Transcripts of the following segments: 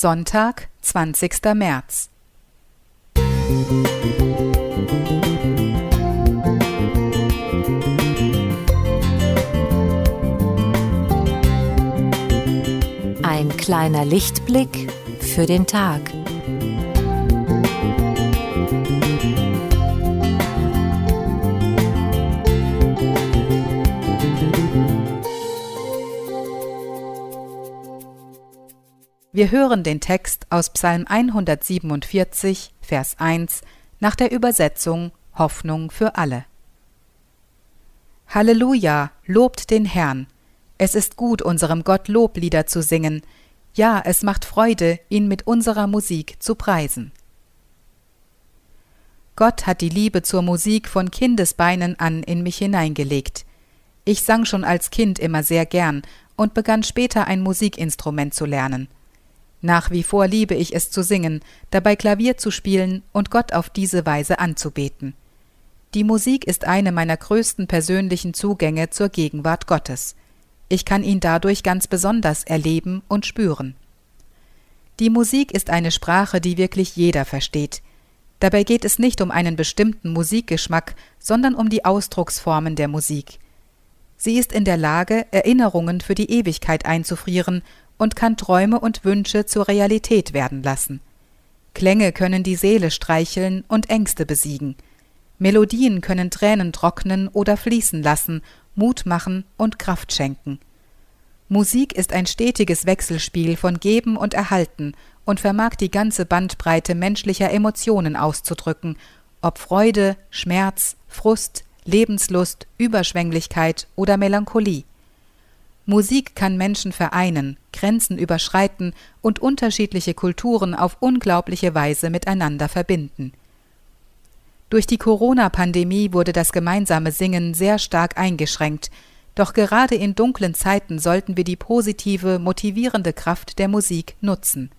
Sonntag, 20. März. Ein kleiner Lichtblick für den Tag. Wir hören den Text aus Psalm 147, Vers 1 nach der Übersetzung Hoffnung für alle. Halleluja, lobt den Herrn. Es ist gut, unserem Gott Loblieder zu singen. Ja, es macht Freude, ihn mit unserer Musik zu preisen. Gott hat die Liebe zur Musik von Kindesbeinen an in mich hineingelegt. Ich sang schon als Kind immer sehr gern und begann später ein Musikinstrument zu lernen. Nach wie vor liebe ich es zu singen, dabei Klavier zu spielen und Gott auf diese Weise anzubeten. Die Musik ist eine meiner größten persönlichen Zugänge zur Gegenwart Gottes. Ich kann ihn dadurch ganz besonders erleben und spüren. Die Musik ist eine Sprache, die wirklich jeder versteht. Dabei geht es nicht um einen bestimmten Musikgeschmack, sondern um die Ausdrucksformen der Musik. Sie ist in der Lage, Erinnerungen für die Ewigkeit einzufrieren und kann Träume und Wünsche zur Realität werden lassen. Klänge können die Seele streicheln und Ängste besiegen. Melodien können Tränen trocknen oder fließen lassen, Mut machen und Kraft schenken. Musik ist ein stetiges Wechselspiel von Geben und Erhalten und vermag die ganze Bandbreite menschlicher Emotionen auszudrücken, ob Freude, Schmerz, Frust, Lebenslust, Überschwänglichkeit oder Melancholie. Musik kann Menschen vereinen, Grenzen überschreiten und unterschiedliche Kulturen auf unglaubliche Weise miteinander verbinden. Durch die Corona-Pandemie wurde das gemeinsame Singen sehr stark eingeschränkt, doch gerade in dunklen Zeiten sollten wir die positive, motivierende Kraft der Musik nutzen.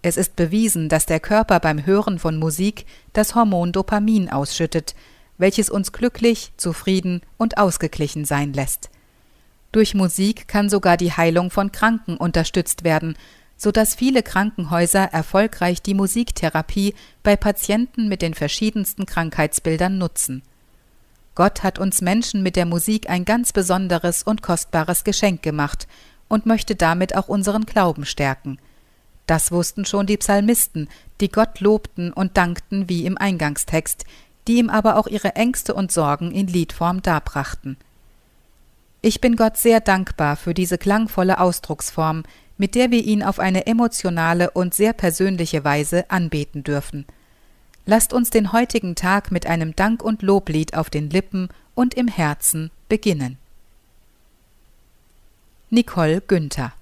Es ist bewiesen, dass der Körper beim Hören von Musik das Hormon Dopamin ausschüttet, welches uns glücklich, zufrieden und ausgeglichen sein lässt. Durch Musik kann sogar die Heilung von Kranken unterstützt werden, so dass viele Krankenhäuser erfolgreich die Musiktherapie bei Patienten mit den verschiedensten Krankheitsbildern nutzen. Gott hat uns Menschen mit der Musik ein ganz besonderes und kostbares Geschenk gemacht und möchte damit auch unseren Glauben stärken. Das wussten schon die Psalmisten, die Gott lobten und dankten wie im Eingangstext, die ihm aber auch ihre Ängste und Sorgen in Liedform darbrachten. Ich bin Gott sehr dankbar für diese klangvolle Ausdrucksform, mit der wir ihn auf eine emotionale und sehr persönliche Weise anbeten dürfen. Lasst uns den heutigen Tag mit einem Dank- und Loblied auf den Lippen und im Herzen beginnen. Nicole Günther